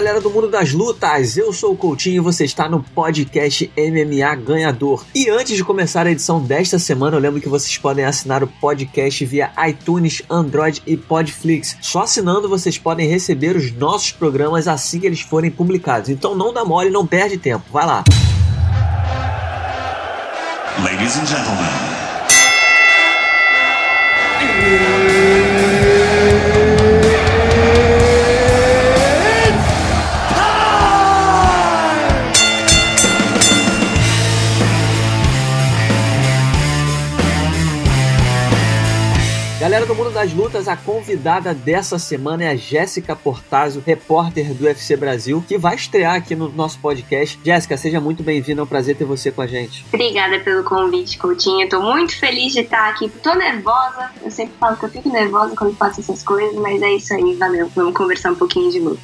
galera do mundo das lutas! Eu sou o Coutinho e você está no podcast MMA Ganhador. E antes de começar a edição desta semana, eu lembro que vocês podem assinar o podcast via iTunes, Android e Podflix. Só assinando vocês podem receber os nossos programas assim que eles forem publicados. Então não dá mole, não perde tempo. Vai lá! Ladies and gentlemen. Do mundo das lutas, a convidada dessa semana é a Jéssica Portazzo, repórter do UFC Brasil, que vai estrear aqui no nosso podcast. Jéssica, seja muito bem-vinda, é um prazer ter você com a gente. Obrigada pelo convite, Coutinho. Tô muito feliz de estar aqui. Tô nervosa, eu sempre falo que eu fico nervosa quando faço essas coisas, mas é isso aí, valeu. Vamos conversar um pouquinho de luta.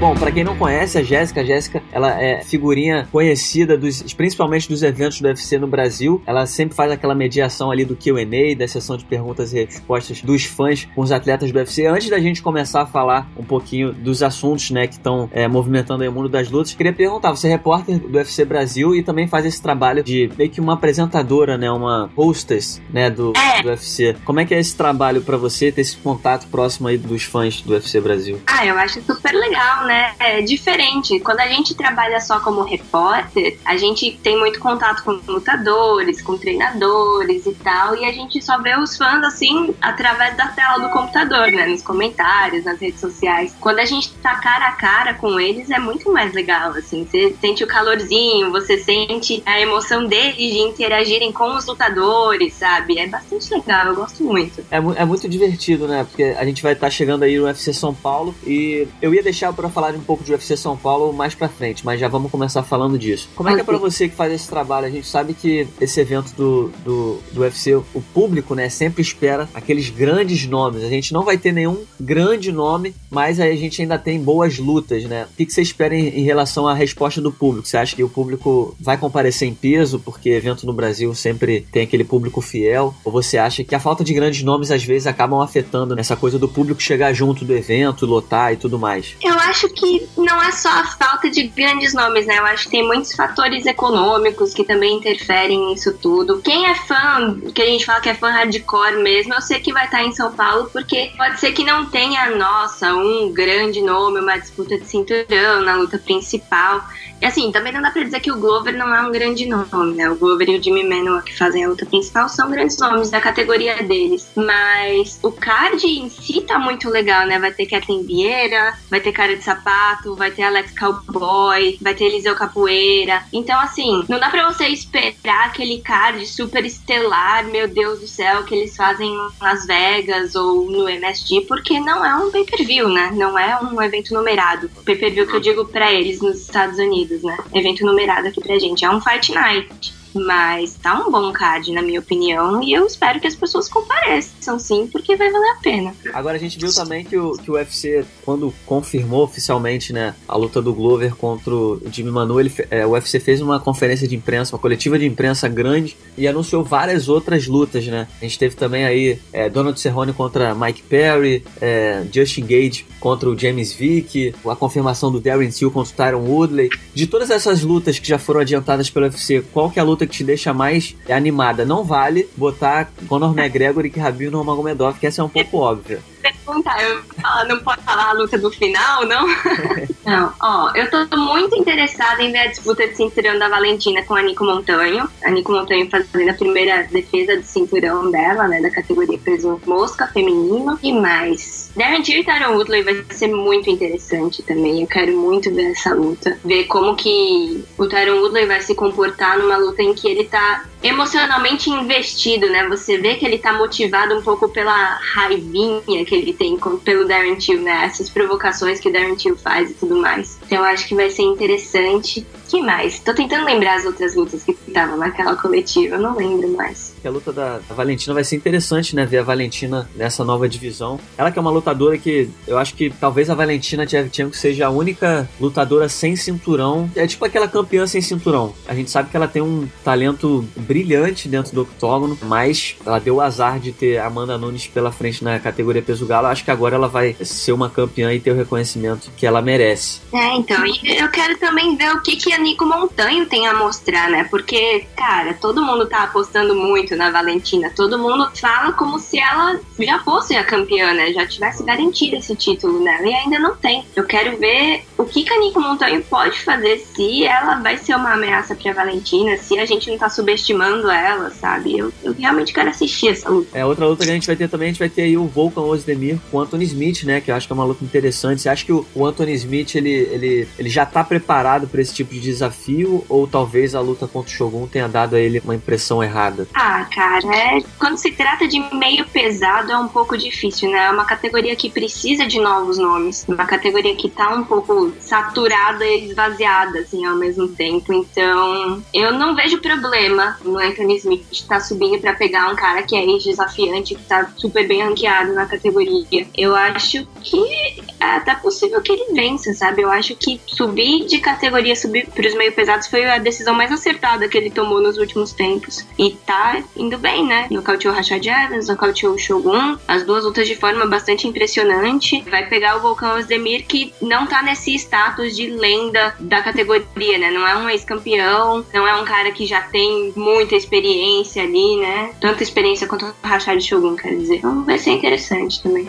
Bom, para quem não conhece a Jéssica, a Jéssica, ela é figurinha conhecida dos, principalmente dos eventos do UFC no Brasil. Ela sempre faz aquela mediação ali do Q&A, da sessão de perguntas e respostas dos fãs com os atletas do UFC. Antes da gente começar a falar um pouquinho dos assuntos, né, que estão é, movimentando o mundo das lutas, queria perguntar, você é repórter do UFC Brasil e também faz esse trabalho de meio que uma apresentadora, né, uma hostess, né, do, é. do UFC. Como é que é esse trabalho para você ter esse contato próximo aí dos fãs do UFC Brasil? Ah, eu acho super legal, né? Né? É diferente. Quando a gente trabalha só como repórter, a gente tem muito contato com lutadores, com treinadores e tal, e a gente só vê os fãs assim através da tela do computador, né? Nos comentários, nas redes sociais. Quando a gente tá cara a cara com eles, é muito mais legal, assim. Você sente o calorzinho, você sente a emoção deles de interagirem com os lutadores, sabe? É bastante legal, eu gosto muito. É, é muito divertido, né? Porque a gente vai estar tá chegando aí no UFC São Paulo e eu ia deixar para falar falar um pouco de UFC São Paulo mais pra frente, mas já vamos começar falando disso. Como é que é pra você que faz esse trabalho? A gente sabe que esse evento do, do, do UFC, o público, né, sempre espera aqueles grandes nomes. A gente não vai ter nenhum grande nome, mas aí a gente ainda tem boas lutas, né? O que, que você espera em, em relação à resposta do público? Você acha que o público vai comparecer em peso, porque evento no Brasil sempre tem aquele público fiel? Ou você acha que a falta de grandes nomes às vezes acabam afetando essa coisa do público chegar junto do evento, lotar e tudo mais? Eu acho que não é só a falta de grandes nomes, né? Eu acho que tem muitos fatores econômicos que também interferem nisso tudo. Quem é fã, que a gente fala que é fã hardcore mesmo, eu sei que vai estar em São Paulo, porque pode ser que não tenha, nossa, um grande nome, uma disputa de cinturão na luta principal. E assim, também não dá pra dizer que o Glover não é um grande nome, né? O Glover e o Jimmy Manuel que fazem a luta principal são grandes nomes da categoria deles. Mas o card em si tá muito legal, né? Vai ter Kathleen Vieira, vai ter Cara de Sapato, vai ter Alex Cowboy, vai ter Eliseu Capoeira. Então, assim, não dá pra você esperar aquele card super estelar, meu Deus do céu, que eles fazem em Las Vegas ou no MSG, porque não é um pay-per-view, né? Não é um evento numerado. Pay-per-view que eu digo pra eles nos Estados Unidos né? Evento numerado aqui pra gente. É um Fight Night. Mas tá um bom card, na minha opinião, e eu espero que as pessoas compareçam sim, porque vai valer a pena. Agora a gente viu também que o, que o UFC, quando confirmou oficialmente né, a luta do Glover contra o Jimmy Manu, ele, é, o UFC fez uma conferência de imprensa, uma coletiva de imprensa grande e anunciou várias outras lutas, né? A gente teve também aí é, Donald Cerrone contra Mike Perry, é, Justin Gage contra o James Vick, a confirmação do Darren Till contra o Tyron Woodley. De todas essas lutas que já foram adiantadas pelo UFC, qual que é a luta luta que te deixa mais animada. Não vale botar Conor McGregor e Khabib Nurmagomedov, que essa é um pouco óbvia perguntar, eu não pode falar a luta do final, não? não, ó, eu tô muito interessada em ver a disputa de cinturão da Valentina com a Nico Montanho. A Nico Montanho fazendo a primeira defesa de cinturão dela, né, da categoria peso mosca feminino. E mais, Darren Till e Tyron Woodley vai ser muito interessante também. Eu quero muito ver essa luta. Ver como que o Tyron Woodley vai se comportar numa luta em que ele tá emocionalmente investido, né? Você vê que ele tá motivado um pouco pela raivinha que ele tem com, pelo Darren Till, né? Essas provocações que o Darren Till faz e tudo mais. Então eu acho que vai ser interessante. Que mais? Tô tentando lembrar as outras lutas que estavam naquela coletiva, eu não lembro mais. A luta da, Valentina vai ser interessante, né? Ver a Valentina nessa nova divisão. Ela que é uma lutadora que eu acho que talvez a Valentina Tchevchenko seja a única lutadora sem cinturão. É tipo aquela campeã sem cinturão. A gente sabe que ela tem um talento brilhante dentro do octógono, mas ela deu o azar de ter Amanda Nunes pela frente na categoria peso galo. Acho que agora ela vai ser uma campeã e ter o reconhecimento que ela merece. É, então, e eu quero também ver o que, que a Nico Montanho tem a mostrar, né? Porque, cara, todo mundo tá apostando muito na Valentina. Todo mundo fala como se ela já fosse a campeã, né? Já tivesse garantido esse título nela e ainda não tem. Eu quero ver o que, que a Nico Montanho pode fazer se ela vai ser uma ameaça pra Valentina, se a gente não tá subestimando ela, sabe? Eu, eu realmente quero assistir essa luta. É, outra luta que a gente vai ter também, a gente vai ter aí o Volkan Ozdemir com o Anthony Smith, né? Que eu acho que é uma luta interessante. Você acha que o, o Anthony Smith, ele, ele, ele já tá preparado para esse tipo de desafio ou talvez a luta contra o Shogun tenha dado a ele uma impressão errada? Ah, cara, é, quando se trata de meio pesado é um pouco difícil, né? É uma categoria que precisa de novos nomes, uma categoria que tá um pouco saturada e esvaziada, assim, ao mesmo tempo. Então, eu não vejo problema no Anthony Smith estar tá subindo para pegar um cara que é ex-desafiante, que tá super bem ranqueado na categoria. Eu acho que é até possível que ele vença, sabe? Eu acho que subir de categoria, subir pros meio pesados foi a decisão mais acertada que ele tomou nos últimos tempos. E tá indo bem, né? Nocauteou Rashad Evans, nocauteou o Shogun, as duas lutas de forma bastante impressionante. Vai pegar o Volcão Osdemir, que não tá nesse status de lenda da categoria, né? Não é um ex-campeão, não é um cara que já tem muita experiência ali, né? Tanta experiência quanto o Rashad Shogun, quer dizer. Então vai ser interessante também.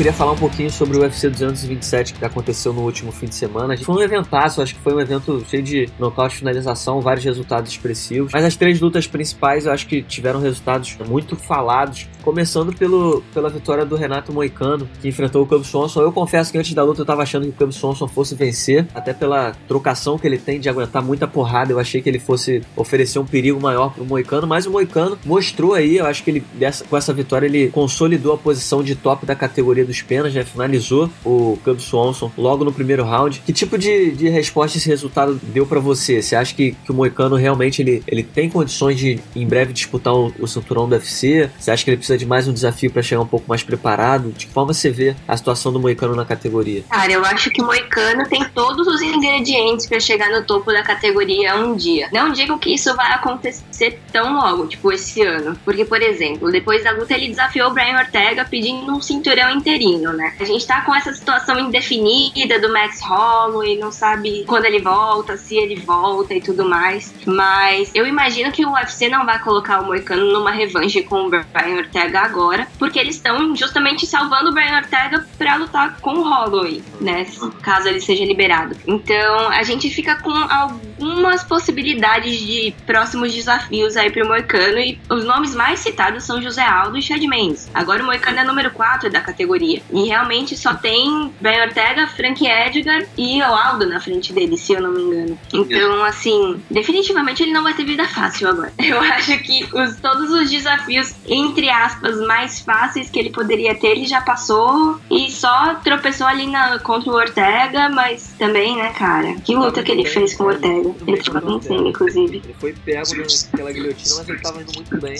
Queria falar um pouquinho sobre o UFC 227 que aconteceu no último fim de semana. Foi um eventaço, acho que foi um evento cheio de nocaute, finalização, vários resultados expressivos. Mas as três lutas principais eu acho que tiveram resultados muito falados. Começando pelo, pela vitória do Renato Moicano, que enfrentou o Cub Swanson. Eu confesso que antes da luta eu tava achando que o Cub Swanson fosse vencer, até pela trocação que ele tem de aguentar muita porrada. Eu achei que ele fosse oferecer um perigo maior pro Moicano, mas o Moicano mostrou aí, eu acho que ele com essa vitória ele consolidou a posição de top da categoria dos penas, né? Finalizou o Cub Swanson logo no primeiro round. Que tipo de, de resposta esse resultado deu para você? Você acha que, que o Moicano realmente ele, ele tem condições de em breve disputar o, o cinturão do UFC? Você acha que ele precisa de mais um desafio para chegar um pouco mais preparado? De que forma você vê a situação do Moicano na categoria? Cara, eu acho que o Moicano tem todos os ingredientes para chegar no topo da categoria um dia. Não digo que isso vai acontecer tão logo, tipo esse ano. Porque, por exemplo, depois da luta ele desafiou o Brian Ortega pedindo um cinturão inteiro né? A gente tá com essa situação indefinida do Max Holloway, não sabe quando ele volta, se ele volta e tudo mais. Mas eu imagino que o UFC não vai colocar o Moicano numa revanche com o Brian Ortega agora, porque eles estão justamente salvando o Brian Ortega pra lutar com o Holloway, né? Caso ele seja liberado. Então a gente fica com algumas possibilidades de próximos desafios aí pro Moicano e os nomes mais citados são José Aldo e Chad Mendes. Agora o Moicano é número 4 da categoria. E realmente só tem Ben Ortega, Frank Edgar e o Aldo na frente dele, se eu não me engano. Então, assim, definitivamente ele não vai ter vida fácil agora. Eu acho que os, todos os desafios, entre aspas, mais fáceis que ele poderia ter, ele já passou e só tropeçou ali na, contra o Ortega, mas também, né, cara? Que luta que ele fez com o Ortega. Ele ficou vencendo, inclusive. Ele foi pego naquela guilhotina, mas ele tava indo muito bem.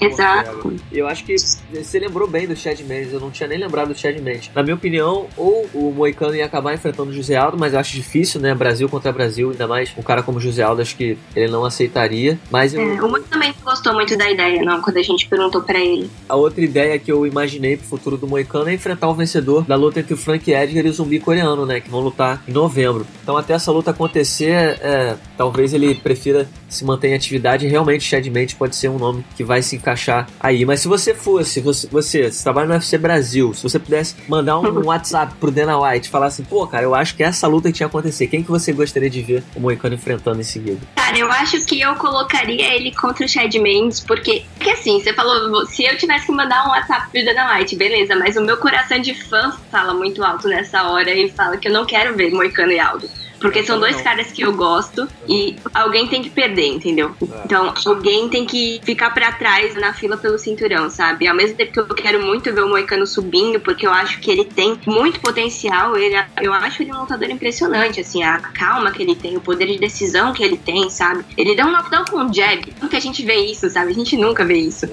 Exato. Eu acho que você lembrou bem do Chad Mendes, eu não tinha nem nem lembrar do Chad Mendes. Na minha opinião, ou o Moicano ia acabar enfrentando o José Aldo, mas eu acho difícil, né? Brasil contra Brasil, ainda mais um cara como o José Aldo, acho que ele não aceitaria. Mas eu... é, o Moicano também gostou muito da ideia, não, quando a gente perguntou para ele. A outra ideia que eu imaginei pro futuro do Moicano é enfrentar o vencedor da luta entre o Frank Edgar e o zumbi coreano, né? Que vão lutar em novembro. Então, até essa luta acontecer, é, talvez ele prefira se manter em atividade. Realmente, Chad Mendes pode ser um nome que vai se encaixar aí. Mas se você fosse, você, você, você trabalha no UFC Brasil, se você pudesse mandar um WhatsApp pro Dana White, falar assim, pô, cara, eu acho que essa luta tinha que acontecer. Quem que você gostaria de ver o Moicano enfrentando em seguida? Cara, eu acho que eu colocaria ele contra o Chad Mendes, porque, porque assim, você falou, se eu tivesse que mandar um WhatsApp pro Dana White, beleza, mas o meu coração de fã fala muito alto nessa hora e fala que eu não quero ver Moicano e Aldo. Porque são dois caras que eu gosto e alguém tem que perder, entendeu? É. Então, alguém tem que ficar para trás na fila pelo cinturão, sabe? Ao mesmo tempo que eu quero muito ver o Moicano subindo, porque eu acho que ele tem muito potencial, ele, eu acho ele um lutador impressionante, assim, a calma que ele tem, o poder de decisão que ele tem, sabe? Ele dá um knockdown com um jab. Nunca a gente vê isso, sabe? A gente nunca vê isso.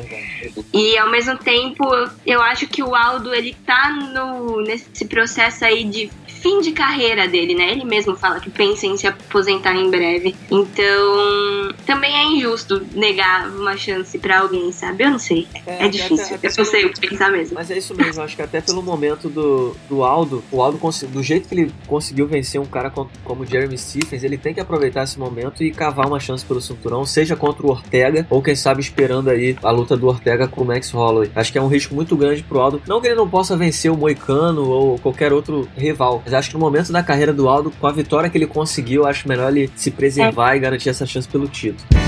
E ao mesmo tempo, eu acho que o Aldo, ele tá no, nesse processo aí de fim de carreira dele, né? Ele mesmo fala que pensa em se aposentar em breve. Então, também é injusto negar uma chance para alguém, sabe? Eu não sei. É, é difícil. Até, até eu não sei o que pensar mesmo. Mas é isso mesmo. Acho que até pelo momento do, do Aldo, o Aldo, do jeito que ele conseguiu vencer um cara como Jeremy Stephens, ele tem que aproveitar esse momento e cavar uma chance pelo cinturão, seja contra o Ortega ou quem sabe esperando aí a luta do Ortega com o Max Holloway. Acho que é um risco muito grande pro Aldo. Não que ele não possa vencer o Moicano ou qualquer outro rival, mas acho que no momento da carreira do Aldo, com a vitória que ele conseguiu, acho melhor ele se preservar é. e garantir essa chance pelo título.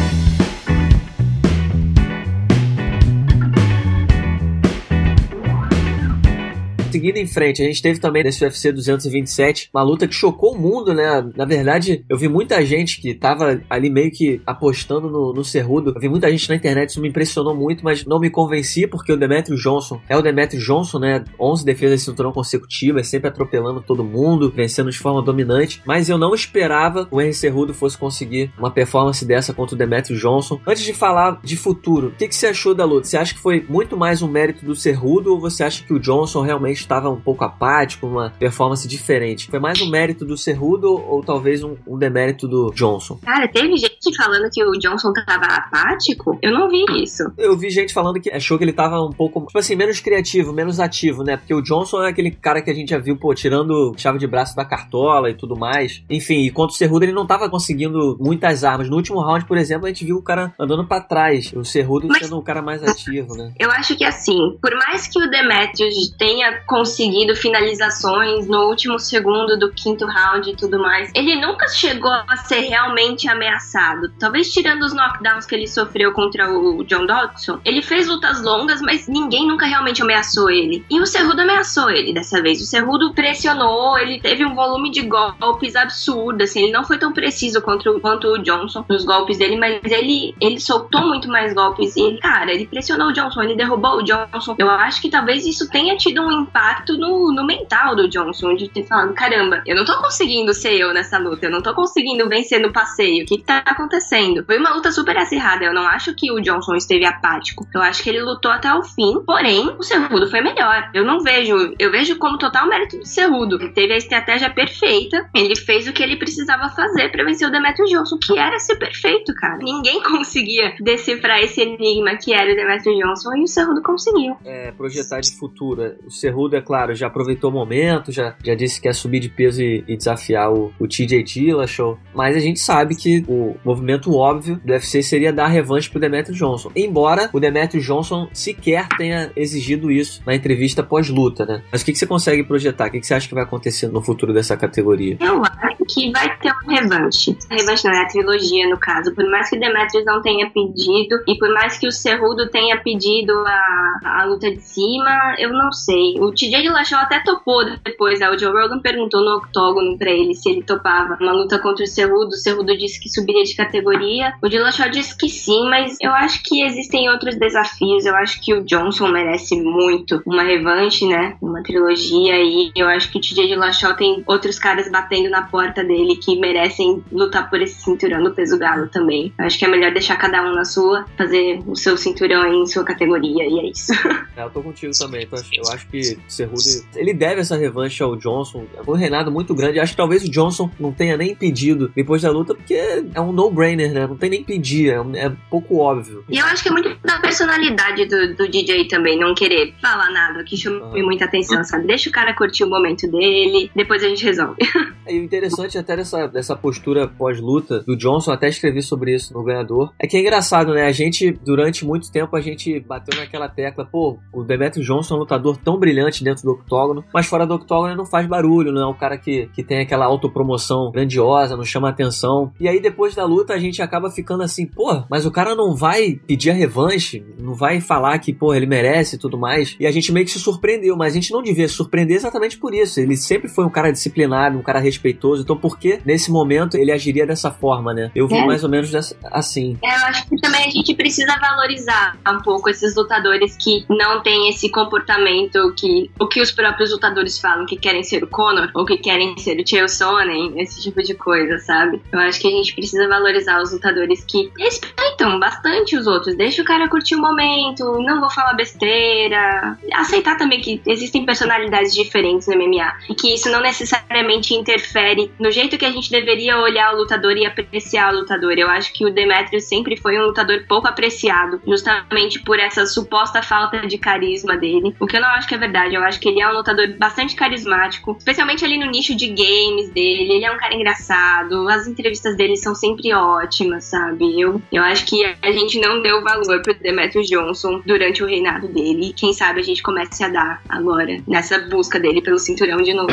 Seguindo em frente, a gente teve também nesse UFC 227 uma luta que chocou o mundo, né? Na verdade, eu vi muita gente que tava ali meio que apostando no, no Cerrudo. Eu vi muita gente na internet, isso me impressionou muito, mas não me convenci porque o Demetrio Johnson é o Demetrio Johnson, né? 11 defesas de cinturão consecutivas, sempre atropelando todo mundo, vencendo de forma dominante. Mas eu não esperava o Henry Cerrudo fosse conseguir uma performance dessa contra o Demetrio Johnson. Antes de falar de futuro, o que, que você achou da luta? Você acha que foi muito mais um mérito do Cerrudo ou você acha que o Johnson realmente estava um pouco apático, uma performance diferente. Foi mais um mérito do Cerrudo ou talvez um, um demérito do Johnson? Cara, teve gente falando que o Johnson tava apático? Eu não vi isso. Eu vi gente falando que achou que ele tava um pouco, tipo assim, menos criativo, menos ativo, né? Porque o Johnson é aquele cara que a gente já viu, pô, tirando chave de braço da cartola e tudo mais. Enfim, e contra o Cerrudo ele não tava conseguindo muitas armas. No último round, por exemplo, a gente viu o cara andando para trás. O Cerrudo Mas... sendo o cara mais ativo, né? Eu acho que assim, por mais que o Demetrius tenha conseguido finalizações no último segundo do quinto round e tudo mais. Ele nunca chegou a ser realmente ameaçado. Talvez tirando os knockdowns que ele sofreu contra o John Dodson, ele fez lutas longas, mas ninguém nunca realmente ameaçou ele. E o Cerrudo ameaçou ele dessa vez. O Cerrudo pressionou, ele teve um volume de golpes absurdo, assim, ele não foi tão preciso contra o, quanto o Johnson nos golpes dele, mas ele, ele soltou muito mais golpes e cara, ele pressionou o Johnson, ele derrubou o Johnson. Eu acho que talvez isso tenha tido um impacto no, no mental do Johnson, de ter falado: caramba, eu não tô conseguindo ser eu nessa luta, eu não tô conseguindo vencer no passeio, o que, tá acontecendo? Foi uma luta super acirrada, eu não acho que o Johnson esteve apático, eu acho que ele lutou até o fim, porém, o Cerrudo foi melhor. Eu não vejo, eu vejo como total mérito do Cerrudo. Ele teve a estratégia perfeita, ele fez o que ele precisava fazer para vencer o Demetrio Johnson, que era ser perfeito, cara. Ninguém conseguia decifrar esse enigma que era o Demetrio Johnson e o Cerrudo conseguiu. É, projetar de futuro. O Cerrudo, é claro, já aproveitou o momento, já, já disse que quer subir de peso e, e desafiar o, o TJ Dillashaw, mas a gente sabe que o movimento óbvio do UFC seria dar revanche pro Demetrio Johnson, embora o Demetrio Johnson sequer tenha exigido isso na entrevista pós-luta, né? Mas o que, que você consegue projetar? O que, que você acha que vai acontecer no futuro dessa categoria? Eu acho que vai ter um revanche. Revanche não é a trilogia, no caso. Por mais que Demetrius não tenha pedido, e por mais que o Cerrudo tenha pedido a, a luta de cima, eu não sei. O TJ Dillashaw até topou depois. Né? O Joe Rogan perguntou no octógono pra ele se ele topava uma luta contra o Cerrudo. O Cerrudo disse que subiria de categoria. O Dillashaw disse que sim, mas eu acho que existem outros desafios. Eu acho que o Johnson merece muito uma revanche, né? Uma trilogia. E eu acho que o TJ Dillashaw tem outros caras batendo na porta dele que merecem lutar por esse cinturão do peso galo também. Eu acho que é melhor deixar cada um na sua, fazer o seu cinturão em sua categoria. E é isso. É, eu tô contigo também. Eu acho que Cerrudo ele deve essa revanche ao Johnson. É um reinado muito grande. Acho que talvez o Johnson não tenha nem pedido depois da luta, porque é um no-brainer, né? Não tem nem pedir, é, um, é pouco óbvio. E eu acho que é muito da personalidade do, do DJ também, não querer falar nada que chame uhum. muita atenção, sabe? Deixa o cara curtir o momento dele, depois a gente resolve. É, e o interessante até dessa, dessa postura pós-luta do Johnson, até escrevi sobre isso no ganhador, é que é engraçado, né? A gente, durante muito tempo, a gente bateu naquela tecla, pô, o Demetrio Johnson é um lutador tão brilhante, interessante dentro do octógono, mas fora do octógono ele não faz barulho, não é um cara que, que tem aquela autopromoção grandiosa, não chama atenção. E aí depois da luta a gente acaba ficando assim, pô, mas o cara não vai pedir a revanche, não vai falar que, pô, ele merece e tudo mais. E a gente meio que se surpreendeu, mas a gente não devia se surpreender exatamente por isso. Ele sempre foi um cara disciplinado, um cara respeitoso, então por que nesse momento ele agiria dessa forma, né? Eu vi é. mais ou menos dessa, assim. É, eu acho que também a gente precisa valorizar um pouco esses lutadores que não têm esse comportamento que o que os próprios lutadores falam que querem ser o Conor ou que querem ser o Chael Sonnen, esse tipo de coisa, sabe? Eu acho que a gente precisa valorizar os lutadores que respeitam bastante os outros, deixa o cara curtir o momento, não vou falar besteira, aceitar também que existem personalidades diferentes no MMA e que isso não necessariamente interfere no jeito que a gente deveria olhar o lutador e apreciar o lutador. Eu acho que o Demetrius sempre foi um lutador pouco apreciado, justamente por essa suposta falta de carisma dele. O que eu não acho que é verdade. Eu acho que ele é um lutador bastante carismático, especialmente ali no nicho de games dele. Ele é um cara engraçado, as entrevistas dele são sempre ótimas, sabe? Eu, eu acho que a gente não deu valor pro Demetrius Johnson durante o reinado dele. Quem sabe a gente comece a dar agora, nessa busca dele pelo cinturão de novo.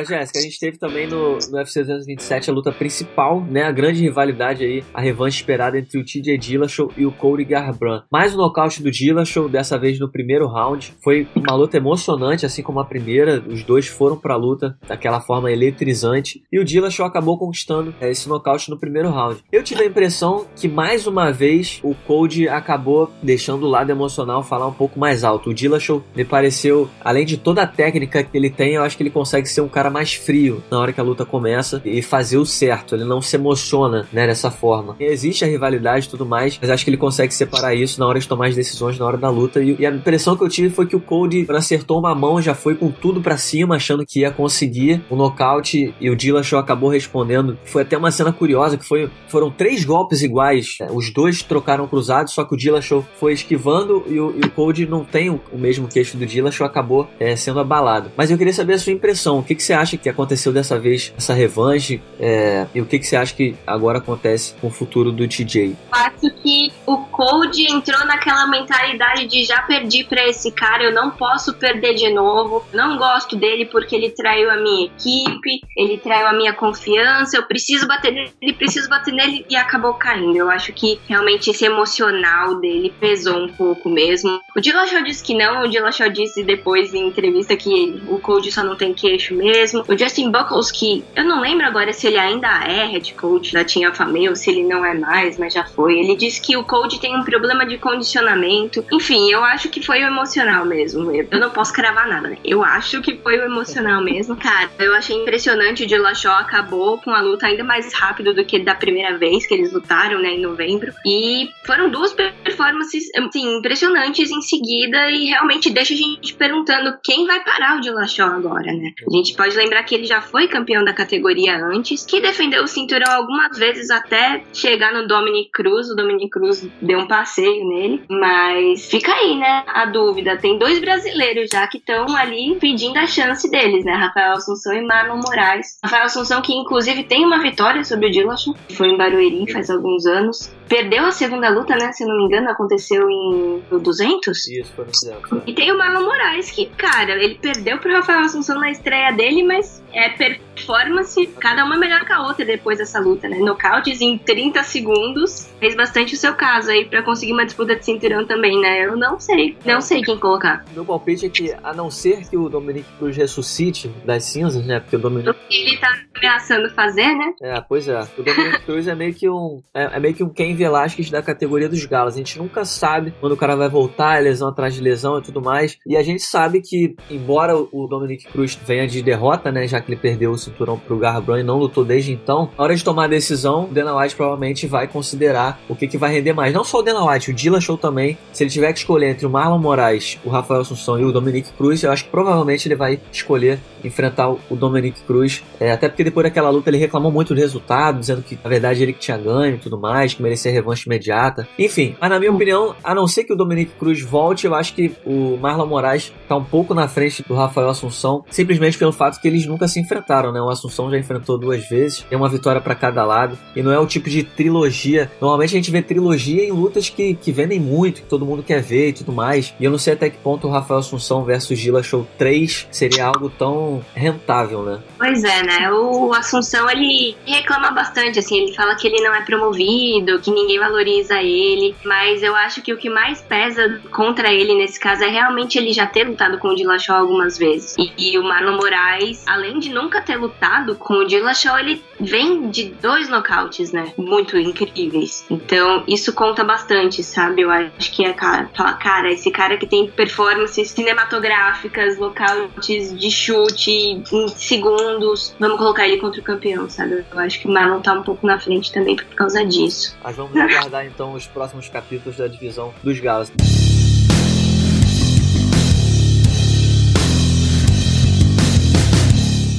Agora, Jéssica, a gente teve também no, no UFC 227 a luta principal, né? A grande rivalidade aí, a revanche esperada entre o TJ Dillashaw e o Cody Garbrandt. Mais um nocaute do Dillashaw, dessa vez no primeiro round. Foi uma luta emocionante, assim como a primeira. Os dois foram pra luta daquela forma eletrizante. E o Dillashaw acabou conquistando é, esse nocaute no primeiro round. Eu tive a impressão que, mais uma vez, o Cody acabou deixando o lado emocional falar um pouco mais alto. O Dillashaw me pareceu, além de toda a técnica que ele tem, eu acho que ele consegue ser um cara mais frio na hora que a luta começa e fazer o certo. Ele não se emociona, né, dessa forma. Existe a rivalidade e tudo mais, mas acho que ele consegue separar isso na hora de tomar as decisões na hora da luta. E, e a impressão que eu tive foi que o Cody acertou uma mão, já foi com tudo para cima, achando que ia conseguir o um nocaute e o Dillashaw acabou respondendo. Foi até uma cena curiosa que foi, foram três golpes iguais. Os dois trocaram cruzados, só que o Dillashaw foi esquivando e o, e o Cody não tem o, o mesmo queixo do Dillashaw, acabou é, sendo abalado. Mas eu queria saber a sua impressão. O que, que você acha que aconteceu dessa vez, essa revanche? É, e o que, que você acha que agora acontece com o futuro do TJ? Acho que o Code entrou naquela mentalidade de já perdi para esse cara, eu não posso perder de novo. Não gosto dele porque ele traiu a minha equipe, ele traiu a minha confiança, eu preciso bater nele, preciso bater nele e acabou caindo. Eu acho que realmente esse emocional dele pesou um pouco mesmo. O Dillashaw disse que não, o Dillashaw disse depois em entrevista que o Code só não tem queixo mesmo mesmo. O Justin Buckles, que eu não lembro agora se ele ainda é head coach da Team Alpha Male, se ele não é mais, mas já foi. Ele disse que o coach tem um problema de condicionamento. Enfim, eu acho que foi o emocional mesmo. Eu não posso cravar nada, né? Eu acho que foi o emocional mesmo. Cara, eu achei impressionante o Dillashaw acabou com a luta ainda mais rápido do que da primeira vez que eles lutaram, né, em novembro. E foram duas performances, assim, impressionantes em seguida e realmente deixa a gente perguntando quem vai parar o Dillashaw agora, né? A gente pode lembrar que ele já foi campeão da categoria antes, que defendeu o cinturão algumas vezes até chegar no Dominic Cruz. O Dominic Cruz deu um passeio nele, mas fica aí, né? A dúvida. Tem dois brasileiros já que estão ali pedindo a chance deles, né? Rafael Assunção e Marlon Moraes. Rafael Assunção, que inclusive tem uma vitória sobre o Dillashaw, foi em Barueri faz alguns anos. Perdeu a segunda luta, né? Se não me engano, aconteceu em 200? Isso, foi no 200. É. E tem o Marlon Moraes, que, cara, ele perdeu pro Rafael Assunção na estreia dele, mas é performance, cada uma é melhor que a outra depois dessa luta, né? Nocautes em 30 segundos fez bastante o seu caso aí para conseguir uma disputa de cinturão também, né? Eu não sei, não sei quem colocar. Meu palpite é que, a não ser que o Dominic Cruz ressuscite das cinzas, né? Porque o Dominic. Ele tá ameaçando fazer, né? É, pois é. O Dominic Cruz é meio que um. É, é meio que um Ken Velasquez da categoria dos galos. A gente nunca sabe quando o cara vai voltar, lesão atrás de lesão e tudo mais. E a gente sabe que, embora o Dominic Cruz venha de derrota, né? Já que ele perdeu o cinturão pro Garbrandt e não lutou desde então, na hora de tomar a decisão, o Dana White provavelmente vai considerar o que, que vai render mais. Não só o Dana White, o Dillashaw também. Se ele tiver que escolher entre o Marlon Moraes, o Rafael Assunção e o Dominic Cruz, eu acho que provavelmente ele vai escolher enfrentar o Dominic Cruz. É, até porque depois daquela luta ele reclamou muito do resultado, dizendo que na verdade ele que tinha ganho e tudo mais, que merecia revanche imediata. Enfim, mas na minha opinião, a não ser que o Dominic Cruz volte, eu acho que o Marlon Moraes tá um pouco na frente do Rafael Assunção, simplesmente pelo fato porque eles nunca se enfrentaram, né? O Assunção já enfrentou duas vezes, tem uma vitória para cada lado, e não é o tipo de trilogia. Normalmente a gente vê trilogia em lutas que, que vendem muito, que todo mundo quer ver e tudo mais. E eu não sei até que ponto o Rafael Assunção versus Gila Show 3 seria algo tão rentável, né? Pois é, né? O Assunção ele reclama bastante, assim, ele fala que ele não é promovido, que ninguém valoriza ele, mas eu acho que o que mais pesa contra ele nesse caso é realmente ele já ter lutado com o Dillashaw algumas vezes. E, e o Marlon Moraes, além de nunca ter lutado com o Dillashaw, ele vem de dois nocautes, né? Muito incríveis. Então, isso conta bastante, sabe? Eu acho que é cara, fala, cara, esse cara que tem performances cinematográficas, nocautes de chute em segundos, vamos colocar ele contra o campeão, sabe? Eu acho que o Marlon tá um pouco na frente também por causa disso. Mas vamos aguardar então os próximos capítulos da divisão dos galas.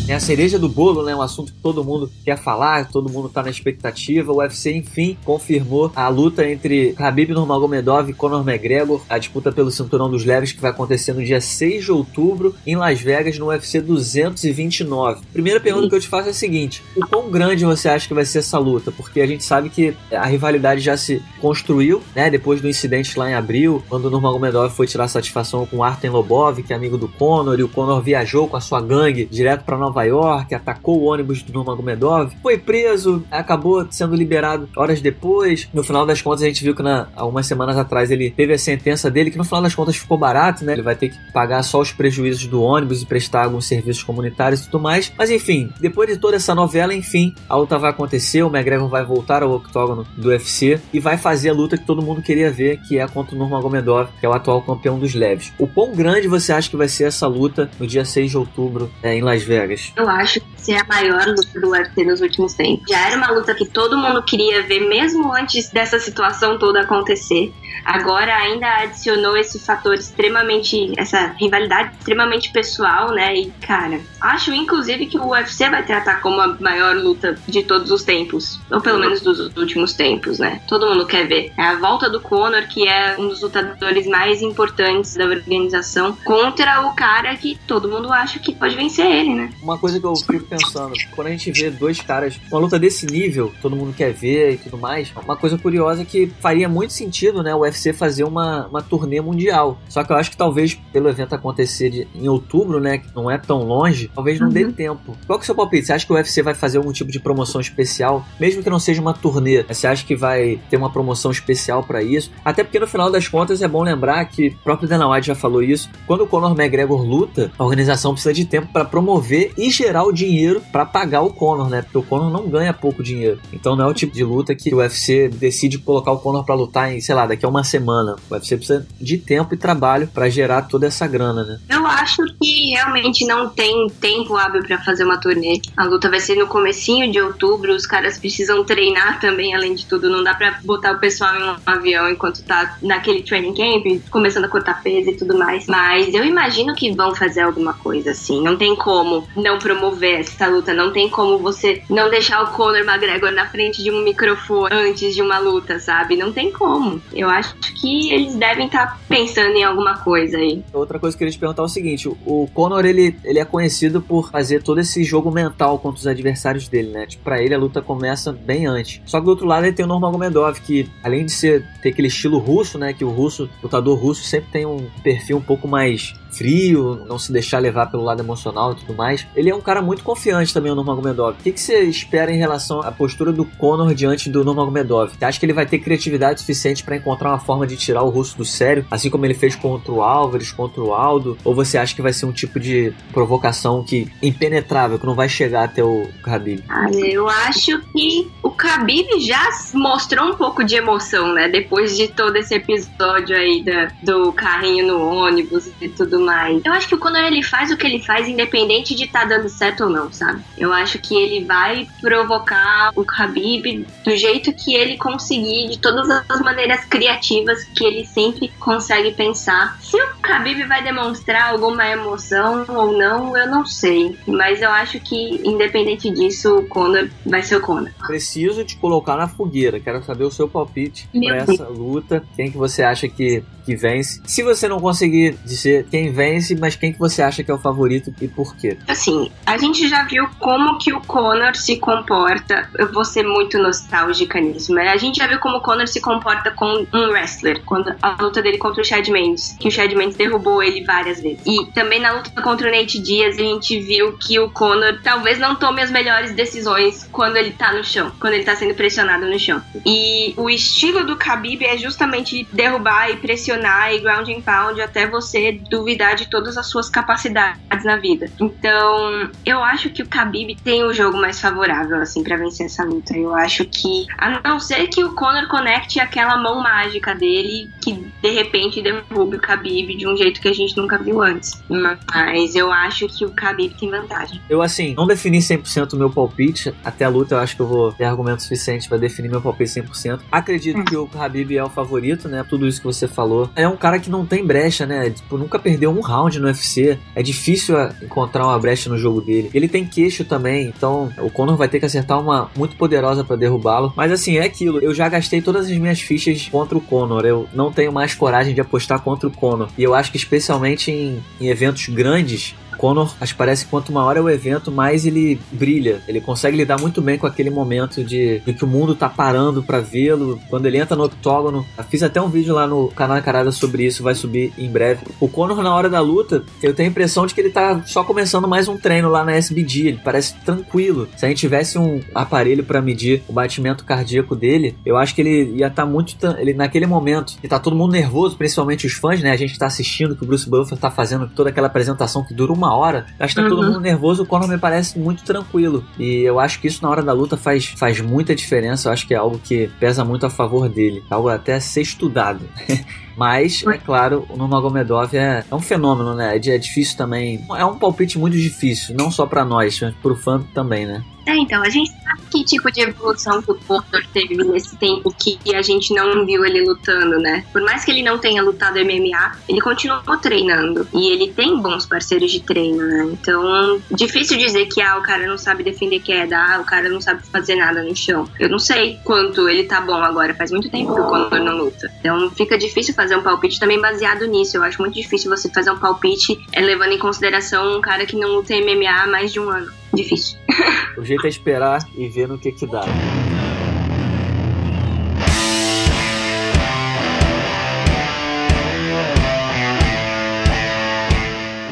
É a cereja do bolo, né? Um assunto que todo mundo quer falar, todo mundo tá na expectativa. O UFC, enfim, confirmou a luta entre Khabib Nurmagomedov e Conor McGregor, a disputa pelo cinturão dos leves que vai acontecer no dia 6 de outubro em Las Vegas, no UFC 229. Primeira pergunta que eu te faço é a seguinte: o quão grande você acha que vai ser essa luta? Porque a gente sabe que a rivalidade já se construiu, né? Depois do incidente lá em abril, quando o Nurmagomedov foi tirar satisfação com Artem Lobov, que é amigo do Conor, e o Conor viajou com a sua gangue direto para Nova Nova York, atacou o ônibus do Nurmagomedov, foi preso, acabou sendo liberado horas depois. No final das contas, a gente viu que na, algumas semanas atrás ele teve a sentença dele, que no final das contas ficou barato, né? Ele vai ter que pagar só os prejuízos do ônibus e prestar alguns serviços comunitários e tudo mais. Mas enfim, depois de toda essa novela, enfim, a luta vai acontecer, o McGregor vai voltar ao octógono do UFC e vai fazer a luta que todo mundo queria ver, que é contra o Nurmagomedov, que é o atual campeão dos leves. O quão grande você acha que vai ser essa luta no dia 6 de outubro é, em Las Vegas? Eu acho que ser a maior luta do UFC nos últimos tempos. Já era uma luta que todo mundo queria ver, mesmo antes dessa situação toda acontecer. Agora ainda adicionou esse fator extremamente, essa rivalidade extremamente pessoal, né? E cara, acho inclusive que o UFC vai tratar como a maior luta de todos os tempos, ou pelo menos dos últimos tempos, né? Todo mundo quer ver. É a volta do Conor, que é um dos lutadores mais importantes da organização, contra o cara que todo mundo acha que pode vencer ele, né? Uma coisa que eu fico pensando, quando a gente vê dois caras, uma luta desse nível, todo mundo quer ver e tudo mais, uma coisa curiosa é que faria muito sentido, né? O UFC fazer uma, uma turnê mundial. Só que eu acho que talvez pelo evento acontecer de, em outubro, né, que não é tão longe, talvez não uhum. dê tempo. Qual que é o seu palpite? Você acha que o UFC vai fazer algum tipo de promoção especial, mesmo que não seja uma turnê? Você acha que vai ter uma promoção especial para isso? Até porque no final das contas é bom lembrar que o próprio Dana White já falou isso. Quando o Conor McGregor luta, a organização precisa de tempo para promover e gerar o dinheiro para pagar o Conor, né? Porque o Conor não ganha pouco dinheiro. Então não é o tipo de luta que o UFC decide colocar o Conor para lutar em, sei lá, daqui a uma semana. O UFC precisa de tempo e trabalho para gerar toda essa grana, né? Eu acho que realmente não tem tempo hábil para fazer uma turnê. A luta vai ser no comecinho de outubro, os caras precisam treinar também, além de tudo. Não dá para botar o pessoal em um avião enquanto tá naquele training camp, começando a cortar peso e tudo mais. Mas eu imagino que vão fazer alguma coisa assim. Não tem como não promover essa luta, não tem como você não deixar o Conor McGregor na frente de um microfone antes de uma luta, sabe? Não tem como. Eu acho que eles devem estar tá pensando em alguma coisa aí. Outra coisa que eu queria te perguntar é o seguinte: o Conor ele, ele é conhecido por fazer todo esse jogo mental contra os adversários dele, né? Tipo, pra ele a luta começa bem antes. Só que do outro lado ele tem o Nurmagomedov, que além de ser ter aquele estilo russo, né? Que o russo, lutador russo sempre tem um perfil um pouco mais frio, não se deixar levar pelo lado emocional e tudo mais. Ele é um cara muito confiante também, o Nurmagomedov. O que, que você espera em relação à postura do Conor diante do Nurmagomedov? Você acha que ele vai ter criatividade suficiente para encontrar uma forma de tirar o russo do sério, assim como ele fez contra o Álvares, contra o Aldo? Ou você acha que vai ser um tipo de provocação que impenetrável, que não vai chegar até o Khabib? Ah, eu acho que o Khabib já mostrou um pouco de emoção, né? Depois de todo esse episódio aí da, do carrinho no ônibus e tudo mais. Eu acho que quando ele faz o que ele faz, independente de estar tá dando certo ou não, sabe? Eu acho que ele vai provocar o Khabib do jeito que ele conseguir, de todas as maneiras criativas que ele sempre consegue pensar. Se o Khabib vai demonstrar alguma emoção ou não, eu não sei. Mas eu acho que, independente disso, o Conor vai ser o Conor. Preciso te colocar na fogueira. Quero saber o seu palpite para essa luta. Quem que você acha que que vence. Se você não conseguir dizer quem vence, mas quem que você acha que é o favorito e por quê? Assim, a gente já viu como que o Conor se comporta. Eu vou ser muito nostálgica nisso, mas a gente já viu como o Conor se comporta com um wrestler. Quando a luta dele contra o Chad Mendes, que o Chad Mendes derrubou ele várias vezes. E também na luta contra o Nate Diaz, a gente viu que o Conor talvez não tome as melhores decisões quando ele tá no chão, quando ele tá sendo pressionado no chão. E o estilo do Khabib é justamente derrubar e pressionar e ground and pound até você duvidar de todas as suas capacidades na vida. Então, eu acho que o Khabib tem o jogo mais favorável assim para vencer essa luta. Eu acho que a não ser que o Conor conecte aquela mão mágica dele que de repente derrube o Khabib de um jeito que a gente nunca viu antes. Mas eu acho que o Khabib tem vantagem. Eu assim, não defini 100% o meu palpite até a luta, eu acho que eu vou ter argumento suficiente para definir meu palpite 100%. Acredito hum. que o Khabib é o favorito, né? Tudo isso que você falou. É um cara que não tem brecha, né? Tipo, nunca perdeu um round no UFC. É difícil encontrar uma brecha no jogo dele. Ele tem queixo também, então o Conor vai ter que acertar uma muito poderosa para derrubá-lo. Mas assim, é aquilo. Eu já gastei todas as minhas fichas contra o Conor. Eu não tenho mais coragem de apostar contra o Conor. E eu acho que especialmente em, em eventos grandes, Conor, acho que parece que quanto maior é o evento, mais ele brilha. Ele consegue lidar muito bem com aquele momento de, de que o mundo tá parando para vê-lo. Quando ele entra no octógono, eu fiz até um vídeo lá no canal Carada sobre isso, vai subir em breve. O Conor, na hora da luta, eu tenho a impressão de que ele tá só começando mais um treino lá na SBD. Ele parece tranquilo. Se a gente tivesse um aparelho para medir o batimento cardíaco dele, eu acho que ele ia estar tá muito. Ele, naquele momento, que tá todo mundo nervoso, principalmente os fãs, né? A gente tá assistindo que o Bruce Buffer tá fazendo toda aquela apresentação que dura uma hora, acho que tá uhum. todo mundo nervoso, o Conor me parece muito tranquilo. E eu acho que isso na hora da luta faz, faz muita diferença. Eu acho que é algo que pesa muito a favor dele. Algo até a ser estudado. Mas, é claro, o Nurmagomedov é, é um fenômeno, né? É, é difícil também. É um palpite muito difícil, não só para nós, mas pro fã também, né? É, então, a gente sabe que tipo de evolução que o Conor teve nesse tempo que a gente não viu ele lutando, né? Por mais que ele não tenha lutado MMA, ele continuou treinando. E ele tem bons parceiros de treino, né? Então, difícil dizer que ah, o cara não sabe defender queda, ah, o cara não sabe fazer nada no chão. Eu não sei quanto ele tá bom agora, faz muito tempo que o Conor não luta. Então, fica difícil fazer um palpite também baseado nisso. Eu acho muito difícil você fazer um palpite é, levando em consideração um cara que não luta MMA há mais de um ano difícil. O jeito é esperar e ver no que que dá.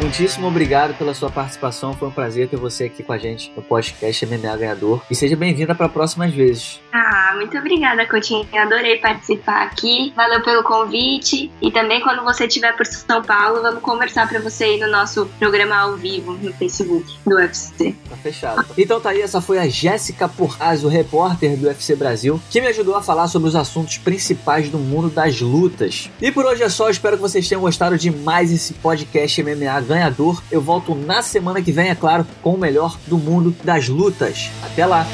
muitíssimo obrigado pela sua participação. Foi um prazer ter você aqui com a gente no podcast MMA Ganhador. E seja bem-vinda para próximas vezes. Ah, muito obrigada, Coutinho. adorei participar aqui. Valeu pelo convite. E também, quando você estiver por São Paulo, vamos conversar para você aí no nosso programa ao vivo no Facebook do UFC. Tá fechado. Então tá aí, essa foi a Jéssica o repórter do UFC Brasil, que me ajudou a falar sobre os assuntos principais do mundo das lutas. E por hoje é só. Espero que vocês tenham gostado de mais esse podcast MMA ganhador. Eu volto na semana que vem, é claro, com o melhor do mundo das lutas. Até lá!